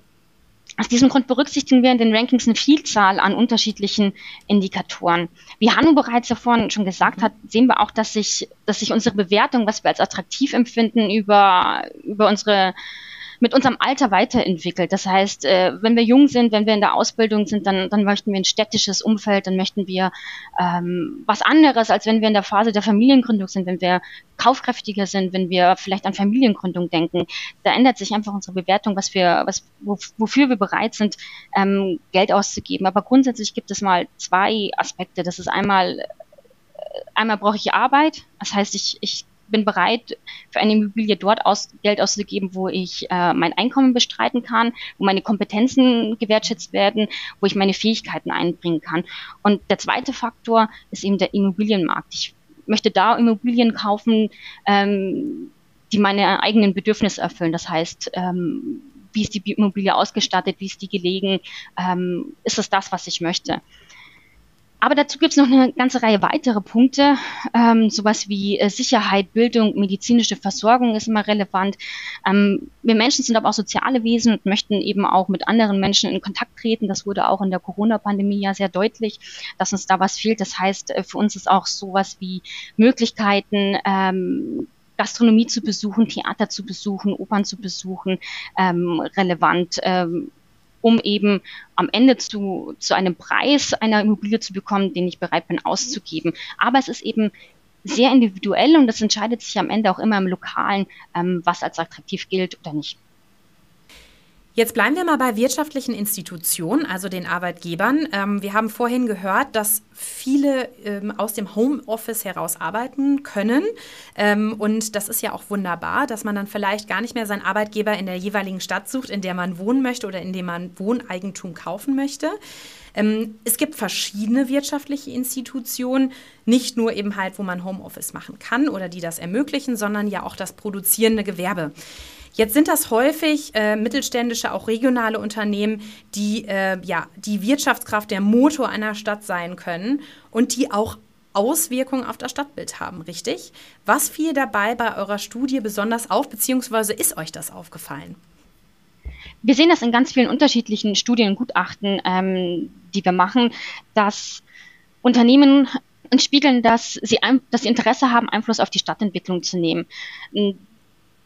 aus diesem Grund berücksichtigen wir in den Rankings eine Vielzahl an unterschiedlichen Indikatoren. Wie Hanno bereits davon schon gesagt hat, sehen wir auch, dass sich, dass sich unsere Bewertung, was wir als attraktiv empfinden, über, über unsere mit unserem Alter weiterentwickelt. Das heißt, äh, wenn wir jung sind, wenn wir in der Ausbildung sind, dann, dann möchten wir ein städtisches Umfeld, dann möchten wir ähm, was anderes, als wenn wir in der Phase der Familiengründung sind, wenn wir kaufkräftiger sind, wenn wir vielleicht an Familiengründung denken. Da ändert sich einfach unsere Bewertung, was wir, was, wofür wir bereit sind, ähm, Geld auszugeben. Aber grundsätzlich gibt es mal zwei Aspekte. Das ist einmal, äh, einmal brauche ich Arbeit. Das heißt, ich, ich bin bereit, für eine Immobilie dort aus, Geld auszugeben, wo ich äh, mein Einkommen bestreiten kann, wo meine Kompetenzen gewertschätzt werden, wo ich meine Fähigkeiten einbringen kann. Und der zweite Faktor ist eben der Immobilienmarkt. Ich möchte da Immobilien kaufen, ähm, die meine eigenen Bedürfnisse erfüllen. Das heißt, ähm, wie ist die Immobilie ausgestattet, wie ist die gelegen, ähm, ist es das, was ich möchte. Aber dazu gibt es noch eine ganze Reihe weitere Punkte. Ähm, sowas wie äh, Sicherheit, Bildung, medizinische Versorgung ist immer relevant. Ähm, wir Menschen sind aber auch soziale Wesen und möchten eben auch mit anderen Menschen in Kontakt treten. Das wurde auch in der Corona-Pandemie ja sehr deutlich, dass uns da was fehlt. Das heißt, äh, für uns ist auch sowas wie Möglichkeiten, ähm, Gastronomie zu besuchen, Theater zu besuchen, Opern zu besuchen, ähm, relevant. Ähm, um eben am Ende zu, zu einem Preis einer Immobilie zu bekommen, den ich bereit bin auszugeben. Aber es ist eben sehr individuell und es entscheidet sich am Ende auch immer im Lokalen, ähm, was als attraktiv gilt oder nicht. Jetzt bleiben wir mal bei wirtschaftlichen Institutionen, also den Arbeitgebern. Ähm, wir haben vorhin gehört, dass viele ähm, aus dem Homeoffice heraus arbeiten können. Ähm, und das ist ja auch wunderbar, dass man dann vielleicht gar nicht mehr seinen Arbeitgeber in der jeweiligen Stadt sucht, in der man wohnen möchte oder in dem man Wohneigentum kaufen möchte. Ähm, es gibt verschiedene wirtschaftliche Institutionen, nicht nur eben halt, wo man Homeoffice machen kann oder die das ermöglichen, sondern ja auch das produzierende Gewerbe. Jetzt sind das häufig äh, mittelständische, auch regionale Unternehmen, die äh, ja die Wirtschaftskraft, der Motor einer Stadt sein können und die auch Auswirkungen auf das Stadtbild haben, richtig? Was fiel dabei bei eurer Studie besonders auf, beziehungsweise ist euch das aufgefallen? Wir sehen das in ganz vielen unterschiedlichen Studien und Gutachten, ähm, die wir machen, dass Unternehmen und spiegeln, dass sie, dass sie Interesse haben, Einfluss auf die Stadtentwicklung zu nehmen.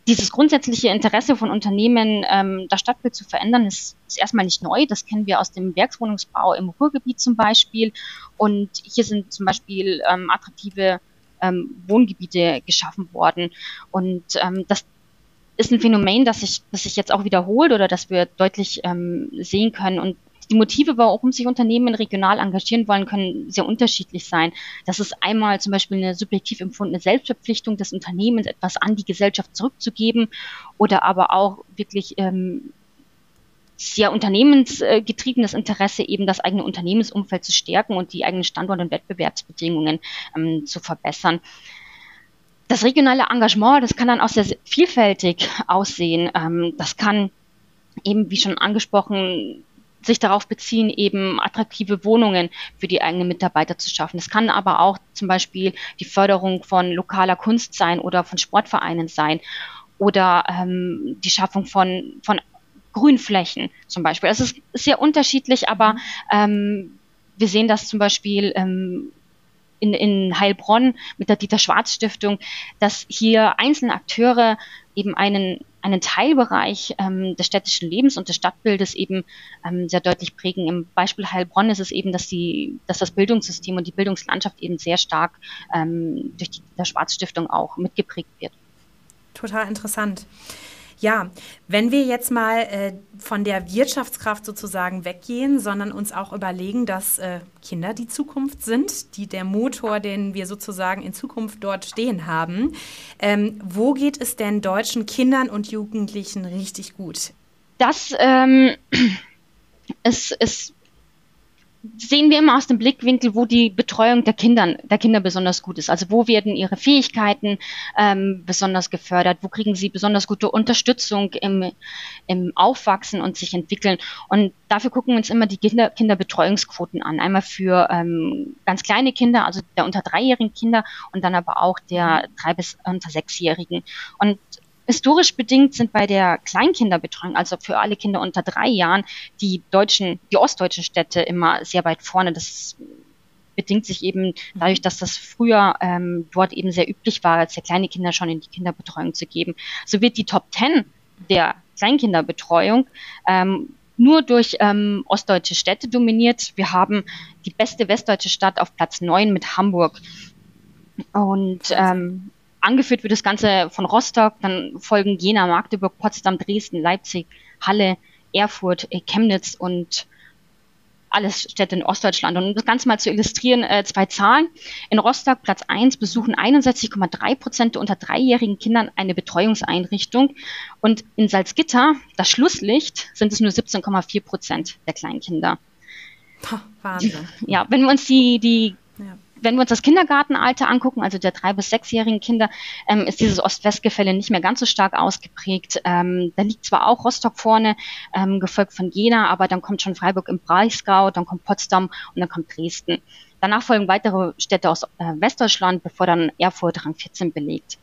Dieses grundsätzliche Interesse von Unternehmen, ähm, das Stadtbild zu verändern, ist, ist erstmal nicht neu. Das kennen wir aus dem Werkswohnungsbau im Ruhrgebiet zum Beispiel. Und hier sind zum Beispiel ähm, attraktive ähm, Wohngebiete geschaffen worden. Und ähm, das ist ein Phänomen, das sich, das sich jetzt auch wiederholt oder das wir deutlich ähm, sehen können. Und die Motive, warum sich Unternehmen regional engagieren wollen, können sehr unterschiedlich sein. Das ist einmal zum Beispiel eine subjektiv empfundene Selbstverpflichtung des Unternehmens, etwas an die Gesellschaft zurückzugeben oder aber auch wirklich ähm, sehr unternehmensgetriebenes Interesse, eben das eigene Unternehmensumfeld zu stärken und die eigenen Standort- und Wettbewerbsbedingungen ähm, zu verbessern. Das regionale Engagement, das kann dann auch sehr, vielfältig aussehen. Ähm, das kann eben, wie schon angesprochen, sich darauf beziehen, eben attraktive Wohnungen für die eigenen Mitarbeiter zu schaffen. Es kann aber auch zum Beispiel die Förderung von lokaler Kunst sein oder von Sportvereinen sein oder ähm, die Schaffung von, von Grünflächen zum Beispiel. Es ist sehr unterschiedlich, aber ähm, wir sehen das zum Beispiel ähm, in, in Heilbronn mit der Dieter Schwarz Stiftung, dass hier einzelne Akteure eben einen, einen Teilbereich ähm, des städtischen Lebens und des Stadtbildes eben ähm, sehr deutlich prägen. Im Beispiel Heilbronn ist es eben, dass, die, dass das Bildungssystem und die Bildungslandschaft eben sehr stark ähm, durch die Dieter Schwarz Stiftung auch mitgeprägt wird. Total interessant. Ja, wenn wir jetzt mal äh, von der Wirtschaftskraft sozusagen weggehen, sondern uns auch überlegen, dass äh, Kinder die Zukunft sind, die der Motor, den wir sozusagen in Zukunft dort stehen haben. Ähm, wo geht es denn deutschen Kindern und Jugendlichen richtig gut? Das ähm, ist, ist sehen wir immer aus dem Blickwinkel, wo die Betreuung der Kinder, der Kinder besonders gut ist. Also wo werden ihre Fähigkeiten ähm, besonders gefördert, wo kriegen sie besonders gute Unterstützung im, im Aufwachsen und sich entwickeln. Und dafür gucken wir uns immer die Kinder, Kinderbetreuungsquoten an. Einmal für ähm, ganz kleine Kinder, also der unter dreijährigen Kinder und dann aber auch der drei bis unter sechsjährigen. Und Historisch bedingt sind bei der Kleinkinderbetreuung, also für alle Kinder unter drei Jahren, die deutschen, die ostdeutschen Städte immer sehr weit vorne. Das bedingt sich eben dadurch, dass das früher ähm, dort eben sehr üblich war, als sehr kleine Kinder schon in die Kinderbetreuung zu geben. So wird die Top Ten der Kleinkinderbetreuung ähm, nur durch ähm, ostdeutsche Städte dominiert. Wir haben die beste westdeutsche Stadt auf Platz neun mit Hamburg. Und ähm, angeführt wird das Ganze von Rostock, dann folgen Jena, Magdeburg, Potsdam, Dresden, Leipzig, Halle, Erfurt, äh, Chemnitz und alles Städte in Ostdeutschland. Und um das Ganze mal zu illustrieren, äh, zwei Zahlen. In Rostock, Platz 1, besuchen 61,3 Prozent der unter dreijährigen Kindern eine Betreuungseinrichtung. Und in Salzgitter, das Schlusslicht, sind es nur 17,4 Prozent der Kleinkinder. Wahnsinn. Ja, wenn wir uns die, die wenn wir uns das Kindergartenalter angucken, also der drei- bis sechsjährigen Kinder, ähm, ist dieses Ost-West-Gefälle nicht mehr ganz so stark ausgeprägt. Ähm, da liegt zwar auch Rostock vorne, ähm, gefolgt von Jena, aber dann kommt schon Freiburg im Breisgau, dann kommt Potsdam und dann kommt Dresden. Danach folgen weitere Städte aus äh, Westdeutschland, bevor dann Erfurt Rang 14 belegt.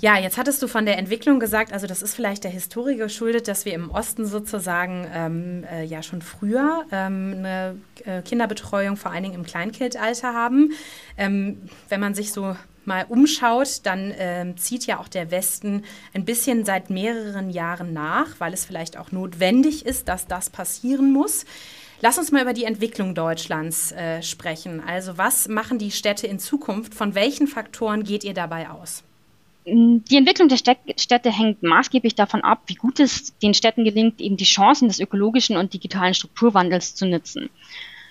Ja, jetzt hattest du von der Entwicklung gesagt, also das ist vielleicht der Historie geschuldet, dass wir im Osten sozusagen ähm, äh, ja schon früher ähm, eine äh, Kinderbetreuung vor allen Dingen im Kleinkindalter haben. Ähm, wenn man sich so mal umschaut, dann ähm, zieht ja auch der Westen ein bisschen seit mehreren Jahren nach, weil es vielleicht auch notwendig ist, dass das passieren muss. Lass uns mal über die Entwicklung Deutschlands äh, sprechen. Also was machen die Städte in Zukunft? Von welchen Faktoren geht ihr dabei aus? Die Entwicklung der Städte hängt maßgeblich davon ab, wie gut es den Städten gelingt, eben die Chancen des ökologischen und digitalen Strukturwandels zu nutzen.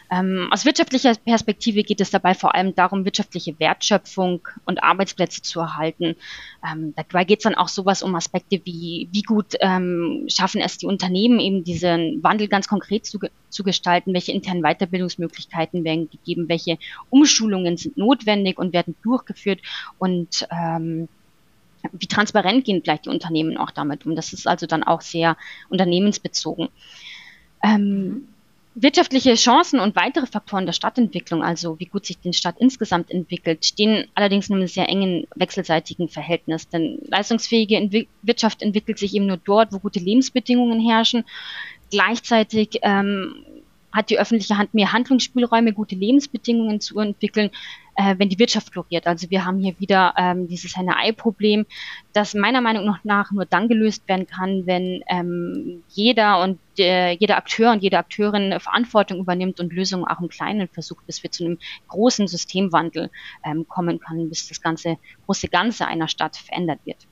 Ähm, aus wirtschaftlicher Perspektive geht es dabei vor allem darum, wirtschaftliche Wertschöpfung und Arbeitsplätze zu erhalten. Ähm, dabei geht es dann auch sowas um Aspekte wie, wie gut ähm, schaffen es die Unternehmen, eben diesen Wandel ganz konkret zu, zu gestalten, welche internen Weiterbildungsmöglichkeiten werden gegeben, welche Umschulungen sind notwendig und werden durchgeführt und ähm, wie transparent gehen vielleicht die Unternehmen auch damit um. Das ist also dann auch sehr unternehmensbezogen. Ähm, wirtschaftliche Chancen und weitere Faktoren der Stadtentwicklung, also wie gut sich die Stadt insgesamt entwickelt, stehen allerdings in einem sehr engen wechselseitigen Verhältnis. Denn leistungsfähige Entwi Wirtschaft entwickelt sich eben nur dort, wo gute Lebensbedingungen herrschen. Gleichzeitig ähm, hat die öffentliche Hand mehr Handlungsspielräume, gute Lebensbedingungen zu entwickeln, äh, wenn die Wirtschaft floriert. Also wir haben hier wieder ähm, dieses Henne-Ei-Problem, das meiner Meinung nach nur dann gelöst werden kann, wenn ähm, jeder und äh, jeder Akteur und jede Akteurin Verantwortung übernimmt und Lösungen auch im Kleinen versucht, bis wir zu einem großen Systemwandel ähm, kommen können, bis das ganze große Ganze einer Stadt verändert wird.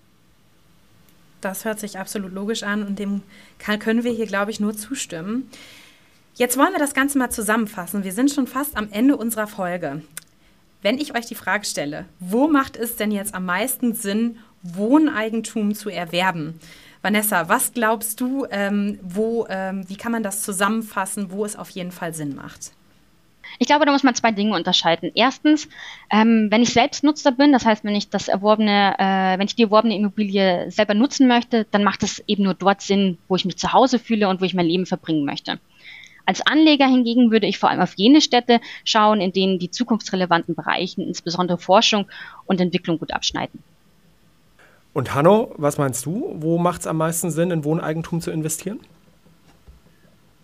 Das hört sich absolut logisch an und dem kann, können wir hier, glaube ich, nur zustimmen. Jetzt wollen wir das Ganze mal zusammenfassen. Wir sind schon fast am Ende unserer Folge. Wenn ich euch die Frage stelle, wo macht es denn jetzt am meisten Sinn, Wohneigentum zu erwerben? Vanessa, was glaubst du, ähm, wo, ähm, wie kann man das zusammenfassen, wo es auf jeden Fall Sinn macht? Ich glaube, da muss man zwei Dinge unterscheiden. Erstens, ähm, wenn ich Selbstnutzer bin, das heißt, wenn ich das erworbene, äh, wenn ich die erworbene Immobilie selber nutzen möchte, dann macht es eben nur dort Sinn, wo ich mich zu Hause fühle und wo ich mein Leben verbringen möchte. Als Anleger hingegen würde ich vor allem auf jene Städte schauen, in denen die zukunftsrelevanten Bereiche, insbesondere Forschung und Entwicklung, gut abschneiden. Und Hanno, was meinst du? Wo macht es am meisten Sinn, in Wohneigentum zu investieren?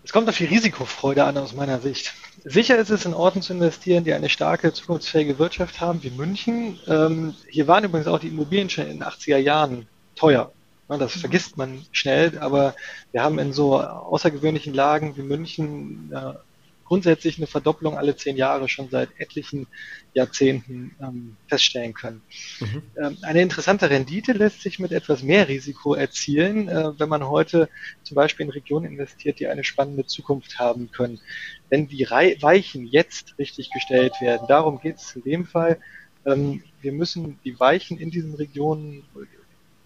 Es kommt auf die Risikofreude an aus meiner Sicht. Sicher ist es, in Orten zu investieren, die eine starke, zukunftsfähige Wirtschaft haben, wie München. Ähm, hier waren übrigens auch die Immobilien schon in den 80er Jahren teuer. Das vergisst man schnell, aber wir haben in so außergewöhnlichen Lagen wie München äh, grundsätzlich eine Verdopplung alle zehn Jahre schon seit etlichen Jahrzehnten ähm, feststellen können. Mhm. Ähm, eine interessante Rendite lässt sich mit etwas mehr Risiko erzielen, äh, wenn man heute zum Beispiel in Regionen investiert, die eine spannende Zukunft haben können. Wenn die Re Weichen jetzt richtig gestellt werden, darum geht es in dem Fall, ähm, wir müssen die Weichen in diesen Regionen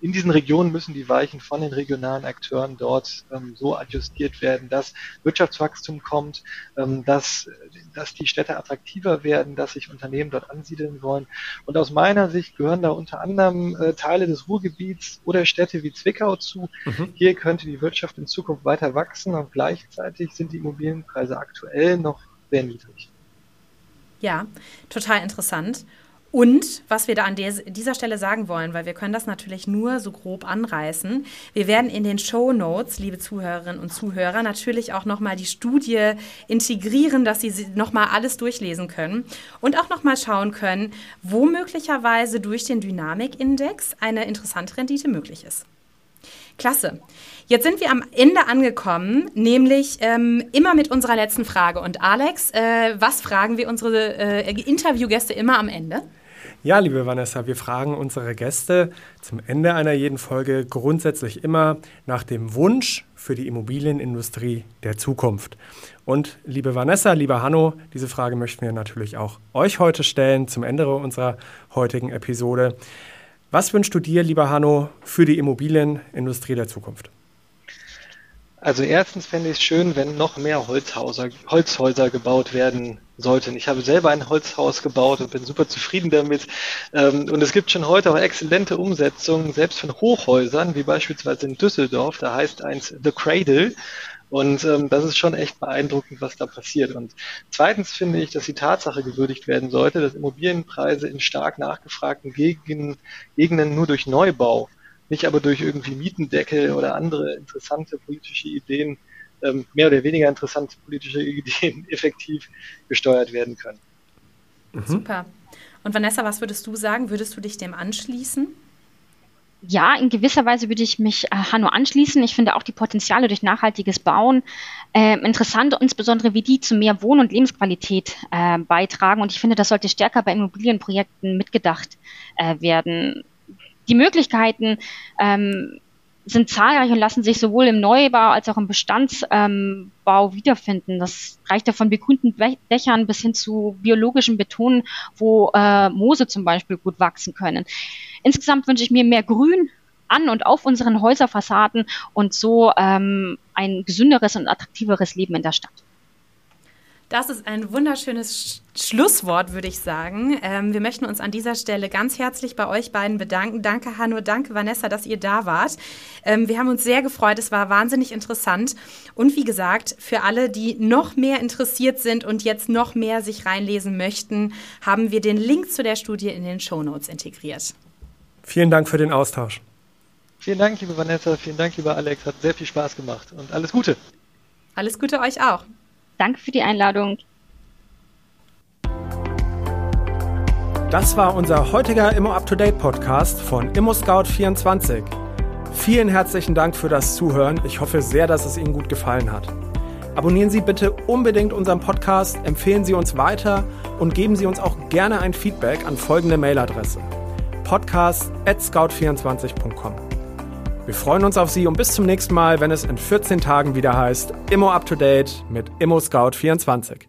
in diesen Regionen müssen die Weichen von den regionalen Akteuren dort ähm, so adjustiert werden, dass Wirtschaftswachstum kommt, ähm, dass, dass die Städte attraktiver werden, dass sich Unternehmen dort ansiedeln wollen. Und aus meiner Sicht gehören da unter anderem äh, Teile des Ruhrgebiets oder Städte wie Zwickau zu. Mhm. Hier könnte die Wirtschaft in Zukunft weiter wachsen und gleichzeitig sind die Immobilienpreise aktuell noch sehr niedrig. Ja, total interessant. Und was wir da an dieser Stelle sagen wollen, weil wir können das natürlich nur so grob anreißen. Wir werden in den Show Notes, liebe Zuhörerinnen und Zuhörer, natürlich auch nochmal die Studie integrieren, dass Sie nochmal alles durchlesen können und auch nochmal schauen können, wo möglicherweise durch den Dynamikindex eine interessante Rendite möglich ist. Klasse. Jetzt sind wir am Ende angekommen, nämlich ähm, immer mit unserer letzten Frage. Und Alex, äh, was fragen wir unsere äh, Interviewgäste immer am Ende? Ja, liebe Vanessa, wir fragen unsere Gäste zum Ende einer jeden Folge grundsätzlich immer nach dem Wunsch für die Immobilienindustrie der Zukunft. Und liebe Vanessa, lieber Hanno, diese Frage möchten wir natürlich auch euch heute stellen zum Ende unserer heutigen Episode. Was wünschst du dir, lieber Hanno, für die Immobilienindustrie der Zukunft? Also erstens fände ich es schön, wenn noch mehr Holzhauser, Holzhäuser gebaut werden sollten. Ich habe selber ein Holzhaus gebaut und bin super zufrieden damit. Ähm, und es gibt schon heute auch exzellente Umsetzungen, selbst von Hochhäusern, wie beispielsweise in Düsseldorf. Da heißt eins The Cradle. Und ähm, das ist schon echt beeindruckend, was da passiert. Und zweitens finde ich, dass die Tatsache gewürdigt werden sollte, dass Immobilienpreise in stark nachgefragten Gegenden, Gegenden nur durch Neubau nicht aber durch irgendwie Mietendeckel oder andere interessante politische Ideen, ähm, mehr oder weniger interessante politische Ideen effektiv gesteuert werden können. Mhm. Super. Und Vanessa, was würdest du sagen? Würdest du dich dem anschließen? Ja, in gewisser Weise würde ich mich äh, Hanno anschließen. Ich finde auch die Potenziale durch nachhaltiges Bauen äh, interessant, insbesondere wie die zu mehr Wohn- und Lebensqualität äh, beitragen. Und ich finde, das sollte stärker bei Immobilienprojekten mitgedacht äh, werden die Möglichkeiten ähm, sind zahlreich und lassen sich sowohl im Neubau als auch im Bestandsbau ähm, wiederfinden. Das reicht ja von begrünten Dächern bis hin zu biologischen Betonen, wo äh, Moose zum Beispiel gut wachsen können. Insgesamt wünsche ich mir mehr Grün an und auf unseren Häuserfassaden und so ähm, ein gesünderes und attraktiveres Leben in der Stadt. Das ist ein wunderschönes Schlusswort, würde ich sagen. Ähm, wir möchten uns an dieser Stelle ganz herzlich bei euch beiden bedanken. Danke, Hanno, danke, Vanessa, dass ihr da wart. Ähm, wir haben uns sehr gefreut. Es war wahnsinnig interessant. Und wie gesagt, für alle, die noch mehr interessiert sind und jetzt noch mehr sich reinlesen möchten, haben wir den Link zu der Studie in den Show Notes integriert. Vielen Dank für den Austausch. Vielen Dank, liebe Vanessa. Vielen Dank, lieber Alex. Hat sehr viel Spaß gemacht und alles Gute. Alles Gute euch auch. Danke für die Einladung. Das war unser heutiger Immo Up to Date Podcast von Immo Scout 24. Vielen herzlichen Dank für das Zuhören. Ich hoffe sehr, dass es Ihnen gut gefallen hat. Abonnieren Sie bitte unbedingt unseren Podcast, empfehlen Sie uns weiter und geben Sie uns auch gerne ein Feedback an folgende Mailadresse: podcast@scout24.com. Wir freuen uns auf Sie und bis zum nächsten Mal, wenn es in 14 Tagen wieder heißt Immo Up to Date mit Immo Scout 24.